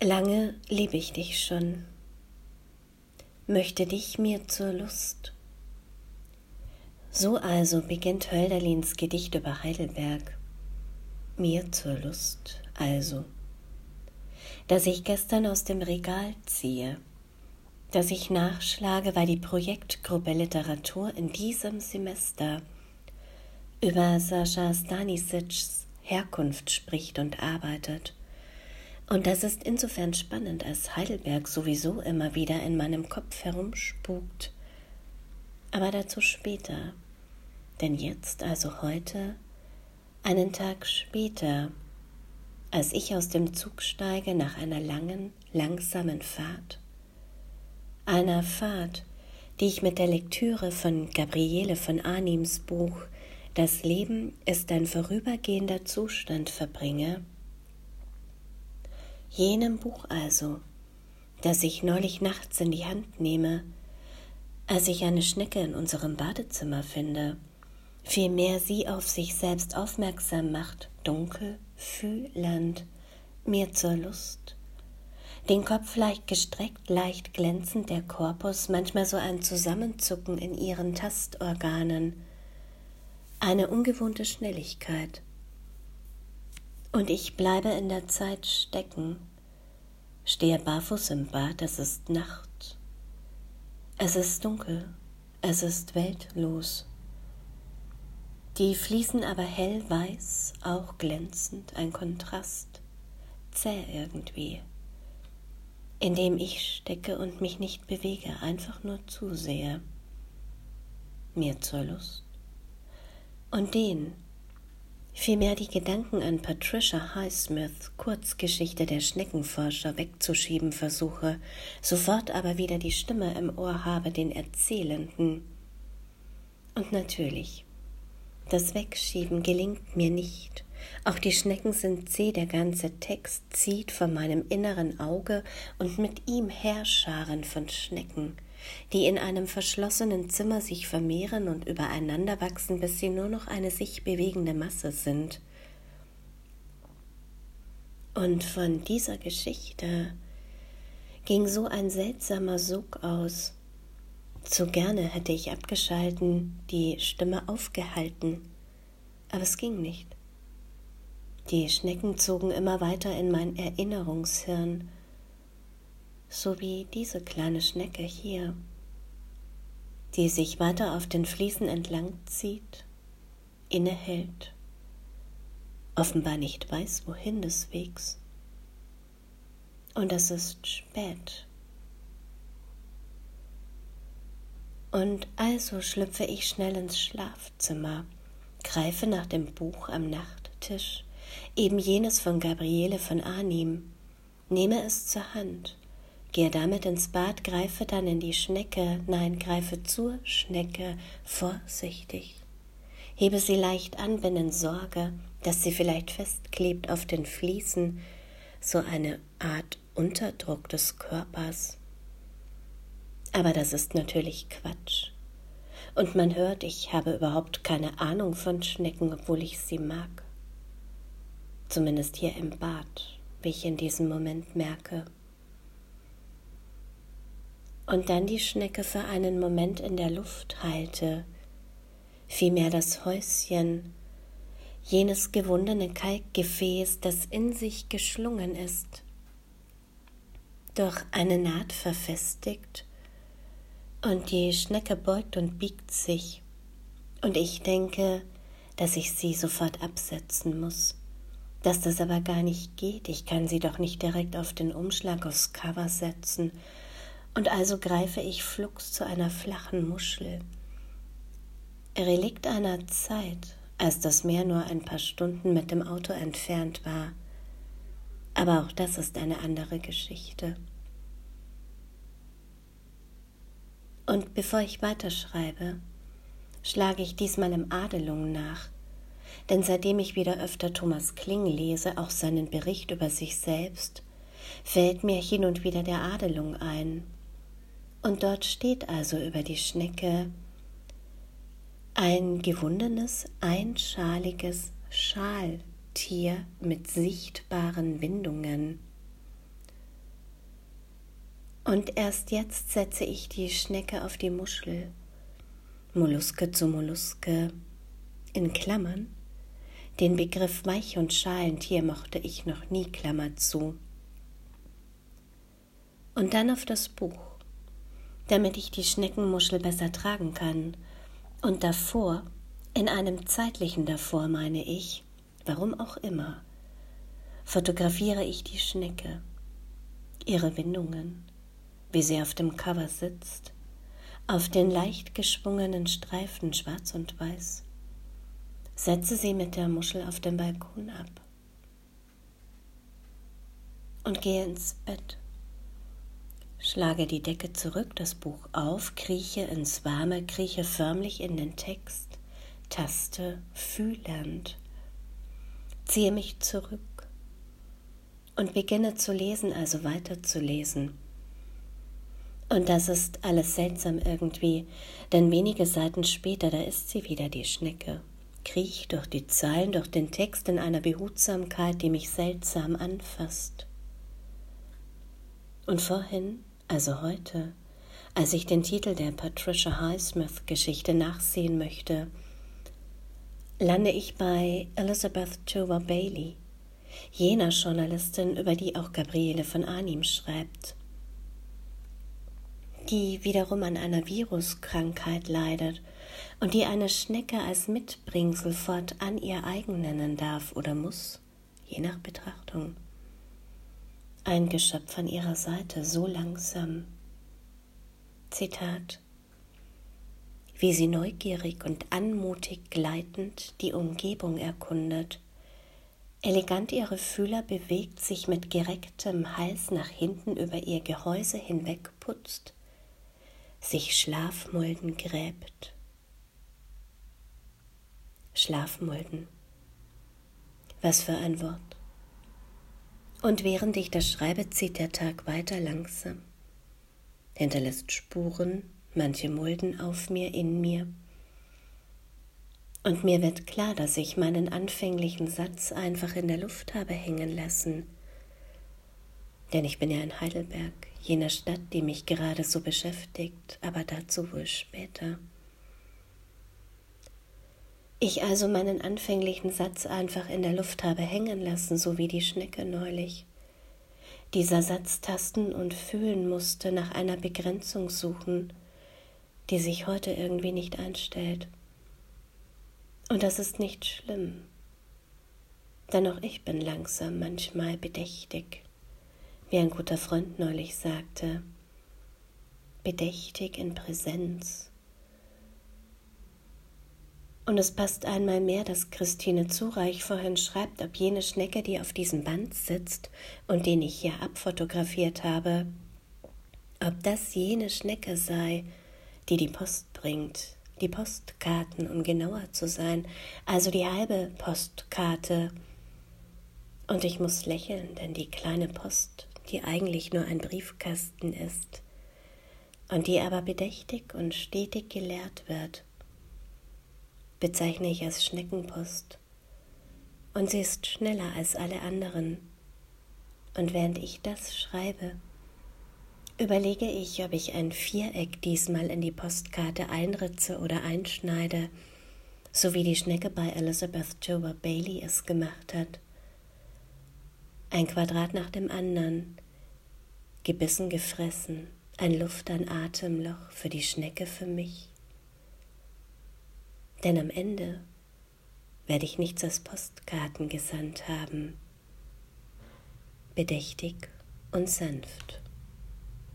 Lange liebe ich dich schon, möchte dich mir zur Lust. So also beginnt Hölderlins Gedicht über Heidelberg. Mir zur Lust also, dass ich gestern aus dem Regal ziehe, dass ich nachschlage, weil die Projektgruppe Literatur in diesem Semester. Über Sascha Stanisics Herkunft spricht und arbeitet und das ist insofern spannend, als Heidelberg sowieso immer wieder in meinem Kopf herumspukt. Aber dazu später. Denn jetzt, also heute, einen Tag später, als ich aus dem Zug steige nach einer langen, langsamen Fahrt, einer Fahrt, die ich mit der Lektüre von Gabriele von Arnims Buch Das Leben ist ein vorübergehender Zustand verbringe, jenem Buch also, das ich neulich nachts in die Hand nehme, als ich eine Schnecke in unserem Badezimmer finde, vielmehr sie auf sich selbst aufmerksam macht, dunkel, fühlend, mir zur Lust. Den Kopf leicht gestreckt, leicht glänzend, der Korpus, manchmal so ein Zusammenzucken in ihren Tastorganen, eine ungewohnte Schnelligkeit, und ich bleibe in der Zeit stecken, stehe barfuß im Bad, es ist Nacht. Es ist dunkel, es ist weltlos. Die fließen aber hell weiß, auch glänzend, ein Kontrast, zäh irgendwie, in dem ich stecke und mich nicht bewege, einfach nur zusehe, mir zur Lust. Und den, vielmehr die Gedanken an Patricia Highsmith, Kurzgeschichte der Schneckenforscher, wegzuschieben versuche, sofort aber wieder die Stimme im Ohr habe, den Erzählenden. Und natürlich, das Wegschieben gelingt mir nicht. Auch die Schnecken sind zäh, der ganze Text zieht von meinem inneren Auge und mit ihm Herrscharen von Schnecken die in einem verschlossenen Zimmer sich vermehren und übereinander wachsen, bis sie nur noch eine sich bewegende Masse sind. Und von dieser Geschichte ging so ein seltsamer Sog aus. Zu gerne hätte ich abgeschalten, die Stimme aufgehalten, aber es ging nicht. Die Schnecken zogen immer weiter in mein Erinnerungshirn, so wie diese kleine Schnecke hier, die sich weiter auf den Fliesen entlang zieht, innehält, offenbar nicht weiß, wohin des Wegs. Und es ist spät. Und also schlüpfe ich schnell ins Schlafzimmer, greife nach dem Buch am Nachttisch, eben jenes von Gabriele von Arnim, nehme es zur Hand Gehe damit ins Bad, greife dann in die Schnecke, nein, greife zur Schnecke vorsichtig. Hebe sie leicht an, bin in Sorge, dass sie vielleicht festklebt auf den Fliesen, so eine Art Unterdruck des Körpers. Aber das ist natürlich Quatsch. Und man hört, ich habe überhaupt keine Ahnung von Schnecken, obwohl ich sie mag. Zumindest hier im Bad, wie ich in diesem Moment merke. Und dann die Schnecke für einen Moment in der Luft halte, vielmehr das Häuschen, jenes gewundene Kalkgefäß, das in sich geschlungen ist, durch eine Naht verfestigt, und die Schnecke beugt und biegt sich, und ich denke, dass ich sie sofort absetzen muss, dass das aber gar nicht geht, ich kann sie doch nicht direkt auf den Umschlag aufs Cover setzen, und also greife ich flugs zu einer flachen Muschel. Relikt einer Zeit, als das Meer nur ein paar Stunden mit dem Auto entfernt war. Aber auch das ist eine andere Geschichte. Und bevor ich weiterschreibe, schlage ich diesmal im Adelung nach, denn seitdem ich wieder öfter Thomas Kling lese, auch seinen Bericht über sich selbst, fällt mir hin und wieder der Adelung ein, und dort steht also über die Schnecke ein gewundenes, einschaliges Schaltier mit sichtbaren Windungen. Und erst jetzt setze ich die Schnecke auf die Muschel. Molluske zu Molluske in Klammern. Den Begriff Weich- und Schalentier mochte ich noch nie, Klammer zu. Und dann auf das Buch, damit ich die Schneckenmuschel besser tragen kann. Und davor, in einem zeitlichen davor meine ich, warum auch immer, fotografiere ich die Schnecke, ihre Windungen, wie sie auf dem Cover sitzt, auf den leicht geschwungenen Streifen schwarz und weiß. Setze sie mit der Muschel auf den Balkon ab und gehe ins Bett. Schlage die Decke zurück, das Buch auf, krieche ins Warme, krieche förmlich in den Text, taste fühlend, ziehe mich zurück und beginne zu lesen, also weiterzulesen. Und das ist alles seltsam irgendwie, denn wenige Seiten später, da ist sie wieder, die Schnecke, kriecht durch die Zeilen, durch den Text in einer Behutsamkeit, die mich seltsam anfasst. Und vorhin, also heute, als ich den Titel der Patricia Highsmith-Geschichte nachsehen möchte, lande ich bei Elizabeth Tower Bailey, jener Journalistin, über die auch Gabriele von Arnim schreibt die wiederum an einer Viruskrankheit leidet und die eine Schnecke als Mitbringsel fortan ihr eigen nennen darf oder muss, je nach Betrachtung. Ein Geschöpf an ihrer Seite, so langsam. Zitat Wie sie neugierig und anmutig gleitend die Umgebung erkundet, elegant ihre Fühler bewegt, sich mit gerecktem Hals nach hinten über ihr Gehäuse hinwegputzt, sich Schlafmulden gräbt. Schlafmulden. Was für ein Wort. Und während ich das schreibe, zieht der Tag weiter langsam, hinterlässt Spuren, manche Mulden auf mir, in mir. Und mir wird klar, dass ich meinen anfänglichen Satz einfach in der Luft habe hängen lassen. Denn ich bin ja in Heidelberg, jener Stadt, die mich gerade so beschäftigt, aber dazu wohl später. Ich also meinen anfänglichen Satz einfach in der Luft habe hängen lassen, so wie die Schnecke neulich. Dieser Satz tasten und fühlen musste, nach einer Begrenzung suchen, die sich heute irgendwie nicht einstellt. Und das ist nicht schlimm. Denn auch ich bin langsam manchmal bedächtig wie ein guter Freund neulich sagte, bedächtig in Präsenz. Und es passt einmal mehr, dass Christine Zureich vorhin schreibt, ob jene Schnecke, die auf diesem Band sitzt und den ich hier abfotografiert habe, ob das jene Schnecke sei, die die Post bringt, die Postkarten, um genauer zu sein, also die halbe Postkarte. Und ich muss lächeln, denn die kleine Post die eigentlich nur ein Briefkasten ist und die aber bedächtig und stetig geleert wird, bezeichne ich als Schneckenpost. Und sie ist schneller als alle anderen. Und während ich das schreibe, überlege ich, ob ich ein Viereck diesmal in die Postkarte einritze oder einschneide, so wie die Schnecke bei Elizabeth Tower Bailey es gemacht hat ein Quadrat nach dem anderen, gebissen gefressen, ein Luft, ein Atemloch für die Schnecke für mich. Denn am Ende werde ich nichts als Postkarten gesandt haben, bedächtig und sanft.